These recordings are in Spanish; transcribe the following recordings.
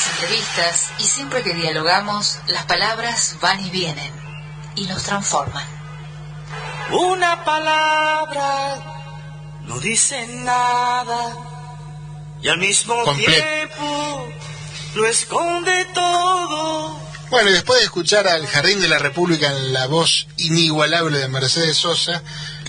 las entrevistas y siempre que dialogamos, las palabras van y vienen y nos transforman. Una palabra no dice nada y al mismo tiempo lo esconde todo. Bueno, y después de escuchar al Jardín de la República en la voz inigualable de Mercedes Sosa,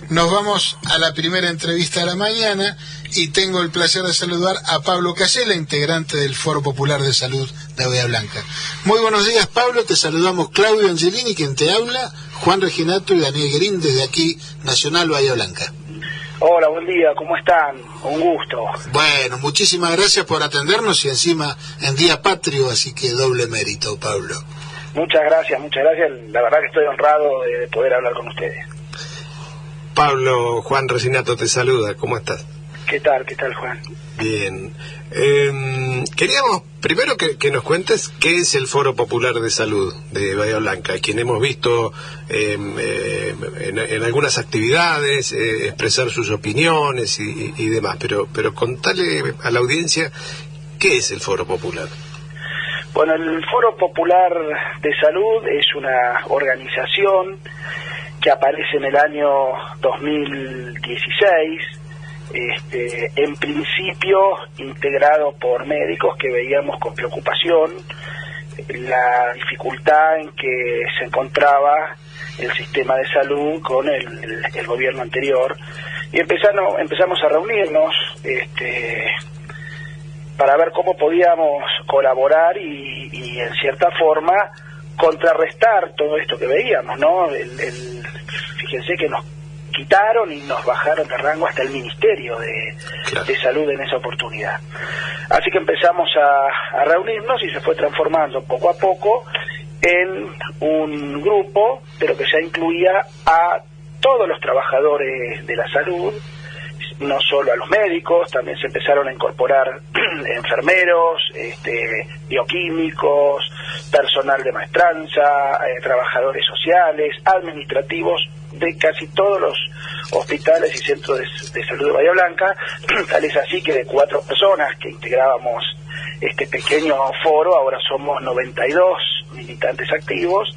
nos vamos a la primera entrevista de la mañana y tengo el placer de saludar a Pablo Casella, integrante del Foro Popular de Salud de Bahía Blanca. Muy buenos días, Pablo. Te saludamos Claudio Angelini, quien te habla, Juan Reginato y Daniel Guerín desde aquí, Nacional Bahía Blanca. Hola, buen día, ¿cómo están? Un gusto. Bueno, muchísimas gracias por atendernos y encima en Día Patrio, así que doble mérito, Pablo. Muchas gracias, muchas gracias. La verdad que estoy honrado de poder hablar con ustedes. Pablo, Juan Reginato te saluda, ¿cómo estás? ¿Qué tal, qué tal, Juan? Bien. Em, queríamos primero que, nos cuentes qué es el Foro Popular de Salud de Bahía Blanca, quien hemos visto em, en, algunas actividades eh, expresar sus opiniones y, demás, pero, pero contale a la audiencia qué es el Foro Popular. Bueno, el Foro Popular de Salud es una organización que aparece en el año 2016 este, en principio integrado por médicos que veíamos con preocupación la dificultad en que se encontraba el sistema de salud con el, gobierno anterior y empezamos, empezamos a reunirnos este, para ver cómo podíamos colaborar y, en cierta forma contrarrestar todo esto que veíamos, ¿no? fíjense que nos quitaron y nos bajaron de rango hasta el Ministerio de, Salud en esa oportunidad. Así que empezamos a, reunirnos y se fue transformando poco a poco en un grupo, pero que ya incluía a todos los trabajadores de la salud, no solo a los médicos, también se empezaron a incorporar enfermeros, este, bioquímicos, personal de maestranza, eh, trabajadores sociales, administrativos de casi todos los hospitales y centros de, salud de Bahía Blanca, tal es así que de cuatro personas que integrábamos este pequeño foro, ahora somos 92 militantes activos,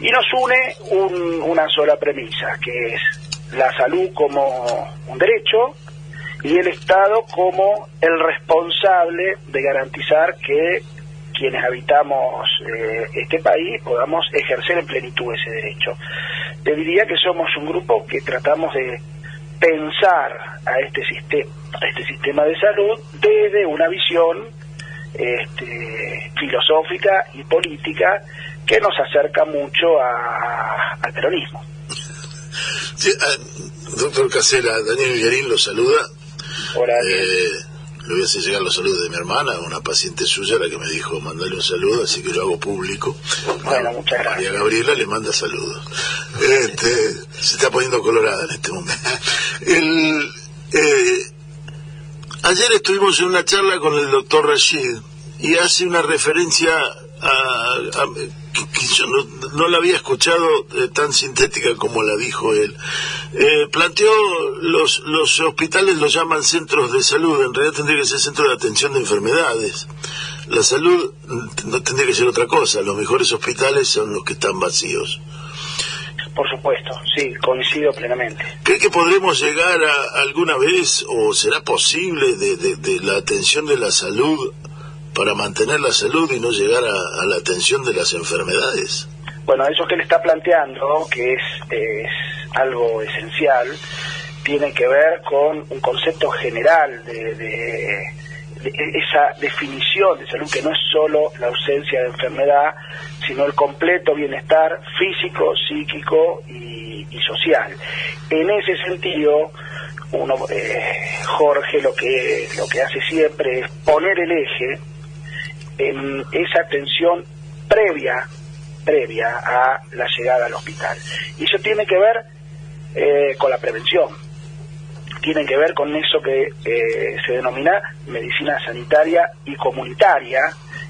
y nos une una sola premisa, que es la salud como un derecho y el Estado como el responsable de garantizar que quienes habitamos eh, este país podamos ejercer en plenitud ese derecho. Te diría que somos un grupo que tratamos de pensar a este sistema, a este sistema de salud desde una visión este, filosófica y política que nos acerca mucho al peronismo. Ah, doctor Casela, Daniel Guerín lo saluda. Hola. Eh, le voy a hacer llegar los saludos de mi hermana, una paciente suya, la que me dijo mandarle un saludo, así que lo hago público. Bueno, muchas gracias. María Gabriela le manda saludos. Este, se está poniendo colorada en este momento. El, eh, ayer estuvimos en una charla con el doctor Rashid y hace una referencia a, que, yo no, la había escuchado eh, tan sintética como la dijo él. Eh, planteó los, los hospitales los llaman centros de salud, en realidad tendría que ser centro de atención de enfermedades. La salud mm, no tendría que ser otra cosa, los mejores hospitales son los que están vacíos. Por supuesto, sí, coincido plenamente. ¿Cree que podremos llegar a, alguna vez, o será posible, de, de la atención de la salud para mantener la salud y no llegar a, la atención de las enfermedades? Bueno, eso que él está planteando, que es, algo esencial, tiene que ver con un concepto general de, esa definición de salud que no es solo la ausencia de enfermedad, sino el completo bienestar físico, psíquico y, social. En ese sentido, uno, eh, Jorge lo que lo que hace siempre es poner el eje en esa atención previa previa a la llegada al hospital. Y eso tiene que ver eh, con la prevención, tiene que ver con eso que eh, se denomina medicina sanitaria y comunitaria.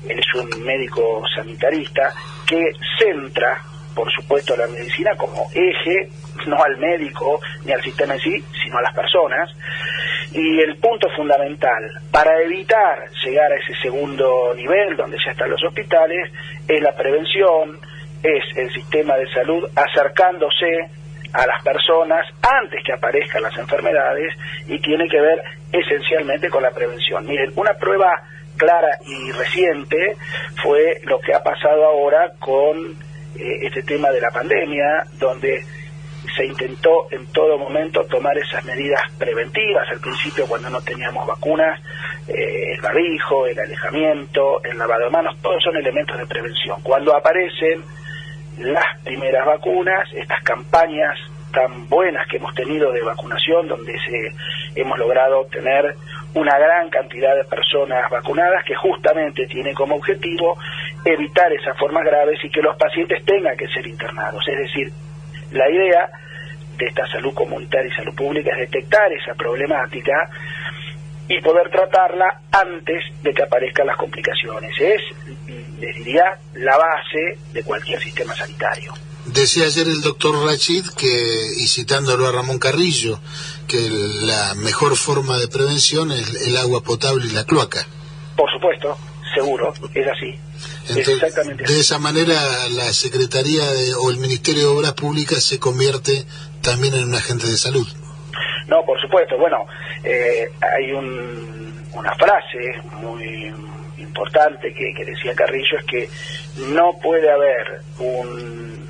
Él es un médico sanitarista que centra, por supuesto, la medicina como eje, no al médico ni al sistema en sí, sino a las personas. Y el punto fundamental para evitar llegar a ese segundo nivel donde ya están los hospitales es la prevención, es el sistema de salud acercándose a las personas antes que aparezcan las enfermedades y tiene que ver esencialmente con la prevención. Miren, una prueba clara y reciente fue lo que ha pasado ahora con eh, este tema de la pandemia, donde se intentó en todo momento tomar esas medidas preventivas. Al principio, cuando no teníamos vacunas, eh, el barbijo, el alejamiento, el lavado de manos, todos son elementos de prevención. Cuando aparecen las primeras vacunas, estas campañas tan buenas que hemos tenido de vacunación, donde se, hemos logrado tener una gran cantidad de personas vacunadas que justamente tiene como objetivo evitar esas formas graves y que los pacientes tengan que ser internados. Es decir, la idea de esta salud comunitaria y salud pública es detectar esa problemática y poder tratarla antes de que aparezcan las complicaciones. Es, les diría, la base de cualquier sistema sanitario. Decía ayer el doctor Rachid que, y citándolo a Ramón Carrillo, que la mejor forma de prevención es el agua potable y la cloaca. Por supuesto, seguro, es así. exactamente de esa manera la Secretaría o el Ministerio de Obras Públicas se convierte también en un agente de salud. No, por supuesto. Bueno, eh, hay una frase muy importante que, que, decía Carrillo, es que no puede haber un,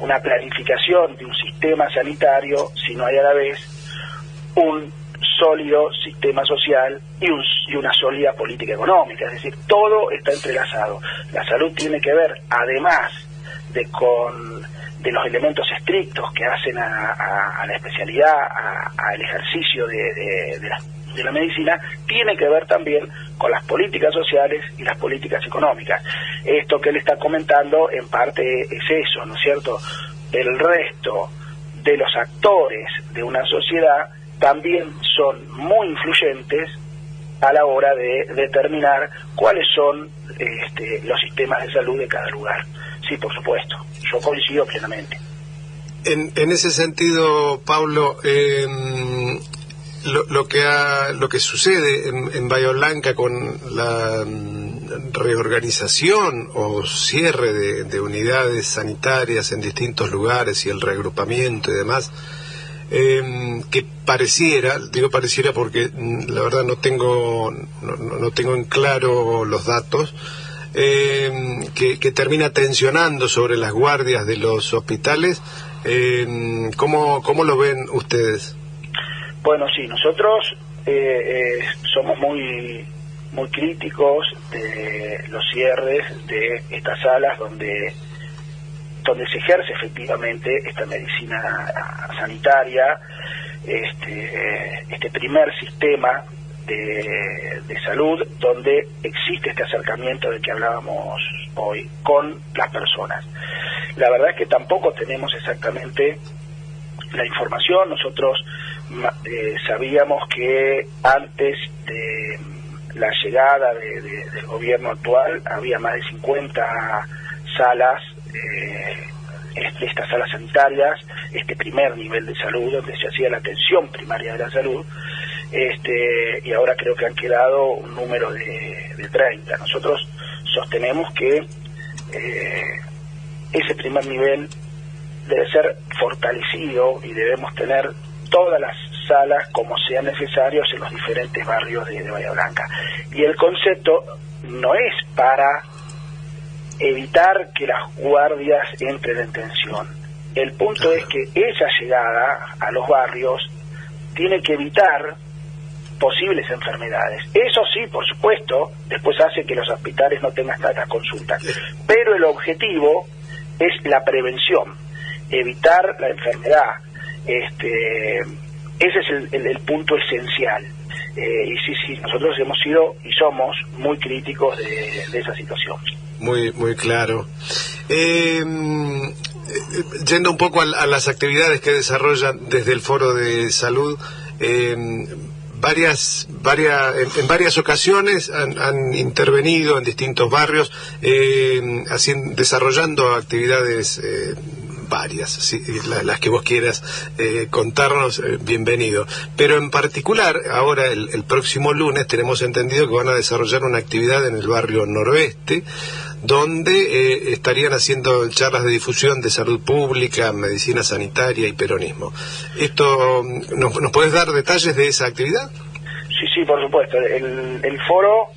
una planificación de un sistema sanitario si no hay a la vez un sólido sistema social y, y, una sólida política económica. Es decir, todo está entrelazado. La salud tiene que ver, además de con de los elementos estrictos que hacen a, la especialidad, al ejercicio de, la, de la medicina, tiene que ver también con las políticas sociales y las políticas económicas. Esto que él está comentando en parte es eso, ¿no es cierto? El resto de los actores de una sociedad también son muy influyentes a la hora de determinar cuáles son este, los sistemas de salud de cada lugar. Sí, por supuesto, yo coincido plenamente. En, en ese sentido, Pablo, lo, que lo que sucede en, en Bahía Blanca con la mm, reorganización o cierre de, de, unidades sanitarias en distintos lugares y el reagrupamiento y demás, eh, que pareciera, digo pareciera porque mm, la verdad no tengo, no, no tengo en claro los datos, eh, que, termina tensionando sobre las guardias de los hospitales. Eh, ¿cómo, ¿Cómo lo ven ustedes? Bueno, sí, nosotros eh, eh, somos muy muy críticos de los cierres de estas salas donde donde se ejerce efectivamente esta medicina sanitaria, este, este primer sistema de, salud donde existe este acercamiento del que hablábamos hoy con las personas. La verdad es que tampoco tenemos exactamente la información, nosotros eh, sabíamos que antes de la llegada del gobierno actual había más de 50 salas, eh, estas salas sanitarias, este primer nivel de salud donde se hacía la atención primaria de la salud, este, y ahora creo que han quedado un número de, de 30. Nosotros sostenemos que eh, ese primer nivel debe ser fortalecido y debemos tener todas las salas como sean necesarios en los diferentes barrios de, de Bahía Blanca. Y el concepto no es para evitar que las guardias entren en tensión. El punto es que esa llegada a los barrios tiene que evitar posibles enfermedades. Eso sí, por supuesto, después hace que los hospitales no tengan tantas consultas. Pero el objetivo es la prevención, evitar la enfermedad. Este, ese es el, punto esencial. Eh, y sí, sí, nosotros hemos sido y somos muy críticos de, esa situación. Muy, muy claro. Eh, yendo un poco a, las actividades que desarrollan desde el Foro de Salud, eh, varias, varias, en, varias ocasiones han, intervenido en distintos barrios, eh, desarrollando actividades eh, varias, las, que vos quieras eh, contarnos, bienvenido. Pero en particular, ahora el, próximo lunes tenemos entendido que van a desarrollar una actividad en el barrio noroeste, donde eh, estarían haciendo charlas de difusión de salud pública, medicina sanitaria y peronismo. Esto, ¿nos, nos podés dar detalles de esa actividad? Sí, sí, por supuesto. El, el foro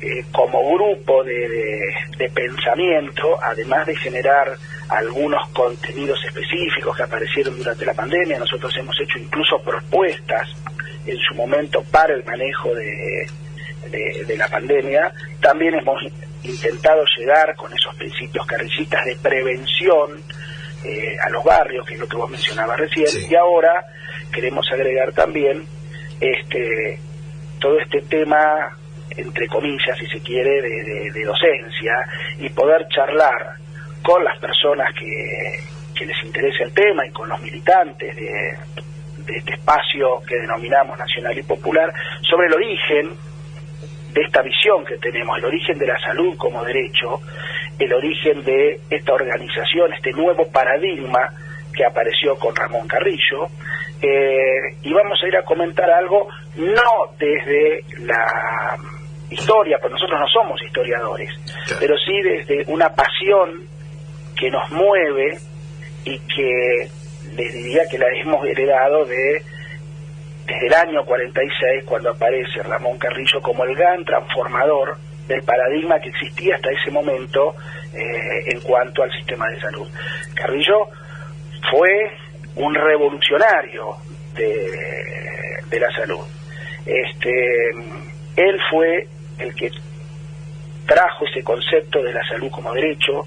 eh, como grupo de, pensamiento, además de generar algunos contenidos específicos que aparecieron durante la pandemia, nosotros hemos hecho incluso propuestas en su momento para el manejo de, de, la pandemia, también hemos intentado llegar con esos principios carrillistas de prevención eh, a los barrios, que es lo que vos mencionabas recién, y ahora queremos agregar también este todo este tema entre comillas, si se quiere, de, docencia y poder charlar con las personas que, les interesa el tema y con los militantes de, este espacio que denominamos nacional y popular sobre el origen de esta visión que tenemos, el origen de la salud como derecho, el origen de esta organización, este nuevo paradigma que apareció con Ramón Carrillo, eh, y vamos a ir a comentar algo no desde la historia, pues nosotros no somos historiadores, pero sí desde una pasión que nos mueve y que les diría que la hemos heredado de desde el año 46 cuando aparece Ramón Carrillo como el gran transformador del paradigma que existía hasta ese momento eh, en cuanto al sistema de salud. Carrillo fue un revolucionario de, de la salud. Este, él fue el que trajo ese concepto de la salud como derecho,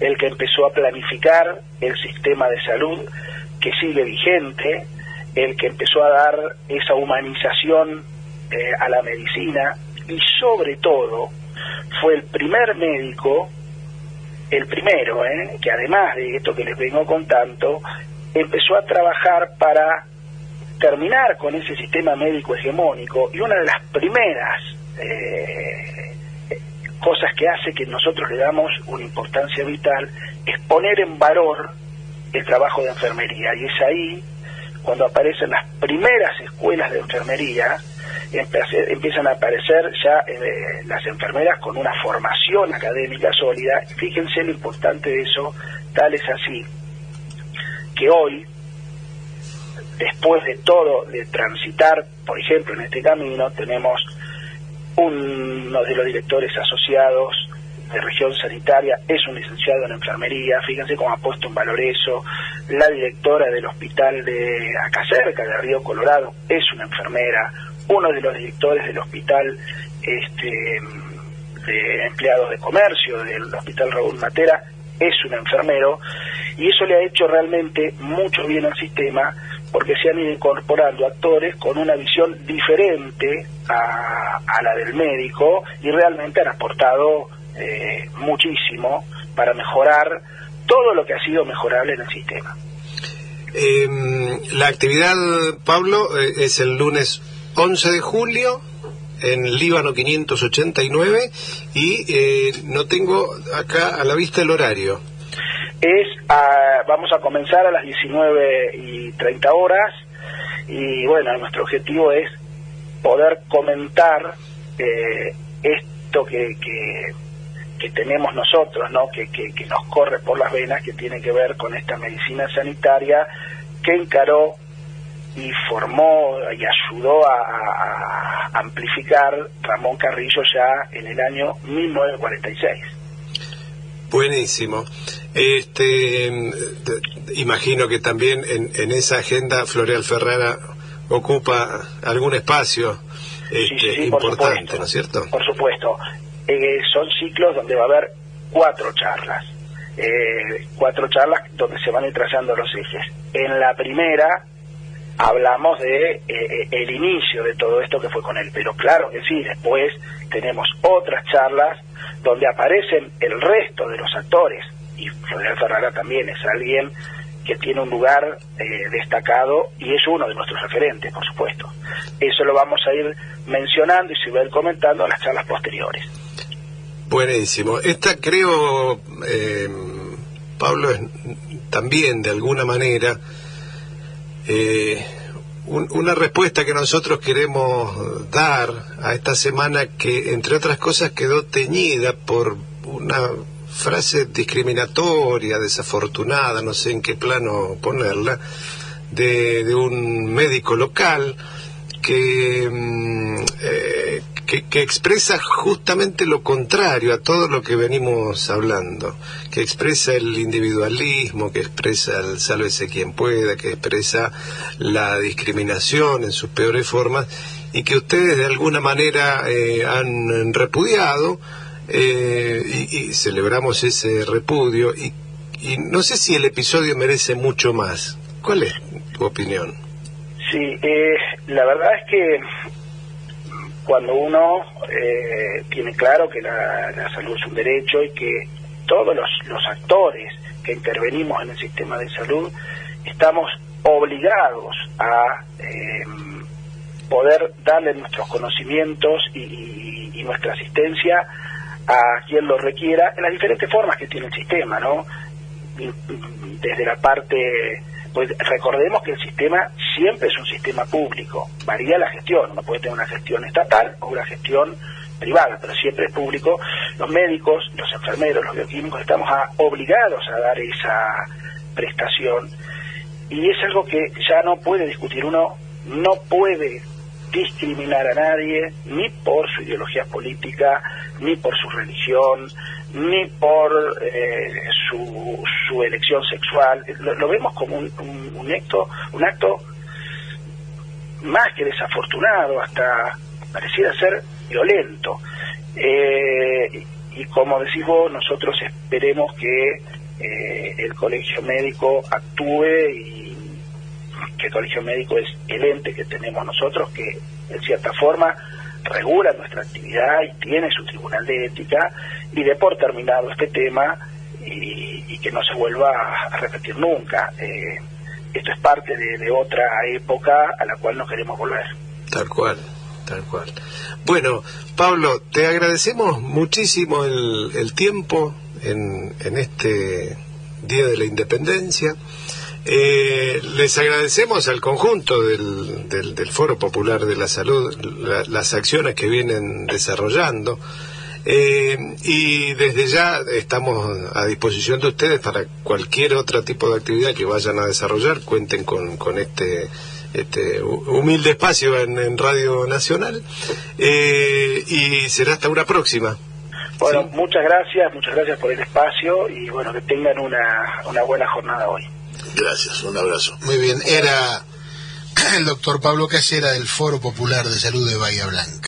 el que empezó a planificar el sistema de salud que sigue vigente, el que empezó a dar esa humanización eh, a la medicina y sobre todo fue el primer médico, el primero, eh, que además de esto que les vengo contando, empezó a trabajar para terminar con ese sistema médico hegemónico y una de las primeras eh, cosas que hace que nosotros le damos una importancia vital es poner en valor el trabajo de enfermería y es ahí cuando aparecen las primeras escuelas de enfermería empiezan a aparecer ya eh, las enfermeras con una formación académica sólida. Fíjense lo importante de eso tal es así que hoy después de todo de transitar por ejemplo en este camino tenemos uno de los directores asociados de región sanitaria es un licenciado en enfermería, fíjense cómo ha puesto en valor eso, la directora del hospital de acá cerca, de Río Colorado, es una enfermera, uno de los directores del hospital este, de empleados de comercio del hospital Raúl Matera es un enfermero, y eso le ha hecho realmente mucho bien al sistema, porque se han ido incorporando actores con una visión diferente a, la del médico y realmente han aportado eh, muchísimo para mejorar todo lo que ha sido mejorable en el sistema. Em, la actividad, Pablo, eh, es el lunes 11 de julio en Líbano 589 y eh, no tengo acá a la vista el horario es vamos a comenzar a las 19 y 30 horas y bueno, nuestro objetivo es poder comentar eh, esto que, que, tenemos nosotros, ¿no? Que, que, nos corre por las venas, que tiene que ver con esta medicina sanitaria que encaró y formó y ayudó a amplificar Ramón Carrillo ya en el año 1946. Buenísimo. Este, imagino que también en, esa agenda Floreal Ferrara ocupa algún espacio este, importante, ¿no es cierto? Por supuesto. Eh, son ciclos donde va a haber cuatro charlas. Eh, cuatro charlas donde se van a ir trazando los ejes. En la primera hablamos de eh, el inicio de todo esto que fue con él, pero claro que sí, después tenemos otras charlas donde aparecen el resto de los actores, y Floreal Ferrara también es alguien que tiene un lugar eh, destacado y es uno de nuestros referentes, por supuesto. Eso lo vamos a ir mencionando y se va a ir comentando en las charlas posteriores. Buenísimo. Esta creo, eh, Pablo, es también de alguna manera eh, una respuesta que nosotros queremos dar a esta semana que, entre otras cosas, quedó teñida por una frase discriminatoria, desafortunada, no sé en qué plano ponerla, de, un médico local que, mm, eh, que, que, expresa justamente lo contrario a todo lo que venimos hablando, que expresa el individualismo, que expresa el sálvese quien pueda, que expresa la discriminación en sus peores formas y que ustedes de alguna manera eh, han repudiado eh, y, y, celebramos ese repudio y, y no sé si el episodio merece mucho más. ¿Cuál es tu opinión? Sí, eh, la verdad es que cuando uno eh, tiene claro que la, salud es un derecho y que todos los, los actores que intervenimos en el sistema de salud estamos obligados a eh, poder darle nuestros conocimientos y, y, y, nuestra asistencia a quien lo requiera en las diferentes formas que tiene el sistema, ¿no? Desde la parte pues recordemos que el sistema siempre es un sistema público, varía la gestión, uno puede tener una gestión estatal o una gestión privada, pero siempre es público. Los médicos, los enfermeros, los bioquímicos estamos obligados a dar esa prestación. Y es algo que ya no puede discutir. Uno, no puede discriminar a nadie, ni por su ideología política, ni por su religión, ni por eh, su, su, elección sexual. Lo, lo vemos como un, un, un, acto, un acto más que desafortunado, hasta pareciera ser violento. Eh, y como decís vos, nosotros esperemos que eh, el colegio médico actúe y que el colegio médico es el ente que tenemos nosotros, que en cierta forma regula nuestra actividad y tiene su tribunal de ética y de por terminado este tema y, y que no se vuelva a repetir nunca. Eh, esto es parte de, de, otra época a la cual no queremos volver. Tal cual, tal cual. Bueno, Pablo, te agradecemos muchísimo el, el tiempo en, en este Día de la Independencia. Eh, les agradecemos al conjunto del, del, del, Foro Popular de la Salud la, las acciones que vienen desarrollando eh, y desde ya estamos a disposición de ustedes para cualquier otro tipo de actividad que vayan a desarrollar, cuenten con, con este, este humilde espacio en, en Radio Nacional eh, y será hasta una próxima. Bueno, ¿Sí? muchas gracias, muchas gracias por el espacio y bueno, que tengan una, una buena jornada hoy. Gracias, un abrazo. Muy bien, era el doctor Pablo Casera del Foro Popular de Salud de Bahía Blanca.